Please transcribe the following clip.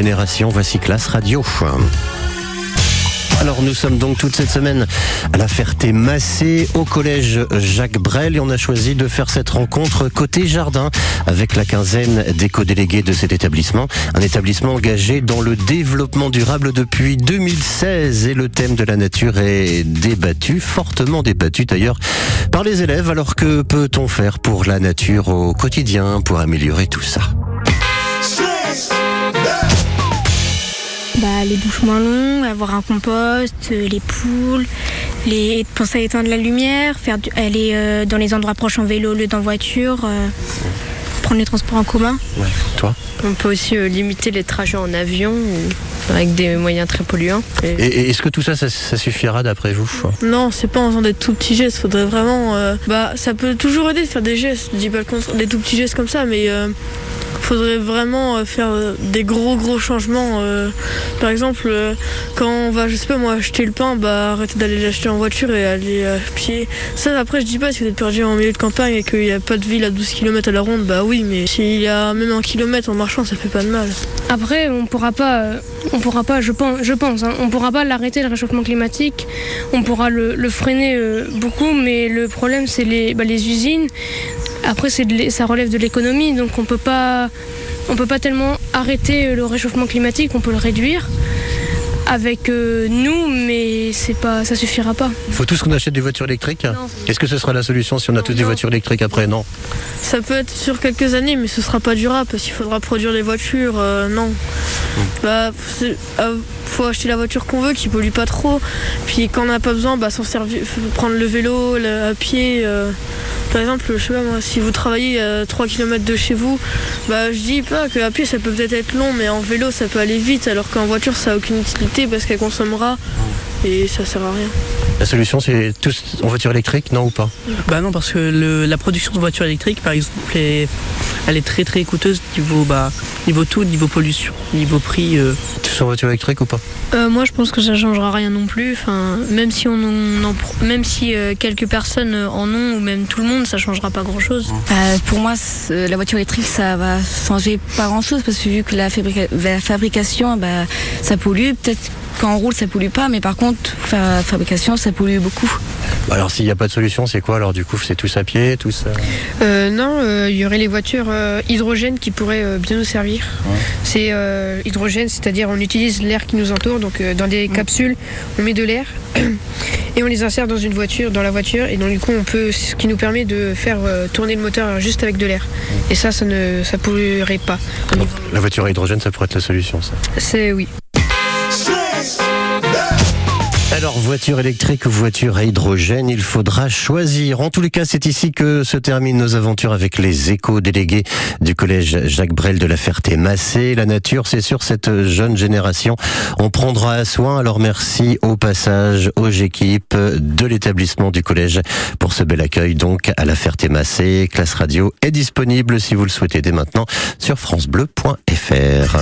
génération. Voici Classe Radio. Alors nous sommes donc toute cette semaine à la Ferté-Massé au collège Jacques Brel et on a choisi de faire cette rencontre côté jardin avec la quinzaine d'éco-délégués de cet établissement. Un établissement engagé dans le développement durable depuis 2016 et le thème de la nature est débattu, fortement débattu d'ailleurs par les élèves. Alors que peut-on faire pour la nature au quotidien pour améliorer tout ça? Bah, les douches moins longues, avoir un compost, euh, les poules, les, penser à éteindre la lumière, faire du- aller euh, dans les endroits proches en vélo au lieu d'en voiture, euh, prendre les transports en commun. Ouais, toi On peut aussi euh, limiter les trajets en avion ou avec des moyens très polluants. Et- est-ce que tout ça, ça, ça suffira d'après vous Non, c'est pas en faisant des tout petits gestes. Faudrait vraiment. euh, bah, ça peut toujours aider de faire des gestes. Je dis pas le contraire, des tout petits gestes comme ça, mais euh, faudrait vraiment euh, faire euh, des gros gros changements. euh. par exemple, quand on va, je sais pas moi, acheter le pain, bah arrêtez d'aller l'acheter en voiture et aller à pied. Ça, après, je dis pas si vous êtes perdu en milieu de campagne et qu'il n'y a pas de ville à 12 km à la ronde, bah oui, mais s'il y a même un kilomètre en marchant, ça fait pas de mal. Après, on pourra pas, on pourra pas, je pense, je pense, hein, on pourra pas l'arrêter le réchauffement climatique. On pourra le, freiner beaucoup, mais le problème c'est les, bah, les usines. Après, c'est de l'é- ça relève de l'économie, donc on peut pas, on peut pas tellement arrêter euh, le réchauffement climatique. On peut le réduire avec euh, nous, mais c'est pas, ça suffira pas. Faut tous qu'on achète des voitures électriques? Non. Est-ce que ce sera la solution si on a tous des Non. voitures électriques après? Non. Ça peut être sur quelques années, mais ce sera pas durable parce qu'il faudra produire les voitures. euh, non. Bah, c'est- euh, faut acheter la voiture qu'on veut, qui pollue pas trop. Puis quand on n'a pas besoin, bah, s'en servir, prendre le vélo, le- à pied. Par exemple, je sais pas moi, si vous travaillez à 3 km de chez vous, bah, je dis pas que à pied ça peut peut-être être long, mais en vélo ça peut aller vite, alors qu'en voiture ça a aucune utilité parce qu'elle consommera et ça sert à rien. La solution, c'est tous en voiture électrique, non ou pas? Bah non, parce que le- la production de voitures électriques, par exemple, est, elle est très très coûteuse niveau, bah, niveau tout, niveau pollution, niveau prix. euh. En voiture électrique ou pas? Euh, moi, je pense que ça changera rien non plus. Enfin, même si on en, en pr- même si euh, quelques personnes euh, en ont ou même tout le monde, ça changera pas grand-chose. Euh, pour moi, la voiture électrique, ça va changer pas grand-chose parce que vu que la, fabrica- la fabrication, bah, ça pollue. Peut-être quand on roule, ça pollue pas, mais par contre, la fabrication, ça pollue beaucoup. Alors s'il n'y a pas de solution, c'est quoi Alors du coup, c'est tous à pied, tous... euh, Euh, non, euh, il y aurait les voitures euh, hydrogène qui pourraient euh, bien nous servir. C'est euh, hydrogène, c'est-à-dire on utilise l'air qui nous entoure, donc euh, dans des capsules, on met de l'air et on les insère dans une voiture, dans la voiture, et donc du coup on peut, ce qui nous permet de faire euh, tourner le moteur juste avec de l'air. Et ça, ça ne, ça polluerait pas. donc, la voiture à hydrogène, ça pourrait être la solution, ça. C'est oui. Alors, voiture électrique ou voiture à hydrogène, il faudra choisir. En tous les cas, c'est ici que se terminent nos aventures avec les éco-délégués du collège Jacques Brel de la Ferté-Massé. La nature, c'est sur cette jeune génération. On prendra soin. Alors, merci au passage aux équipes de l'établissement du collège pour ce bel accueil. Donc, à la Ferté-Massé, classe radio est disponible si vous le souhaitez dès maintenant sur francebleu.fr.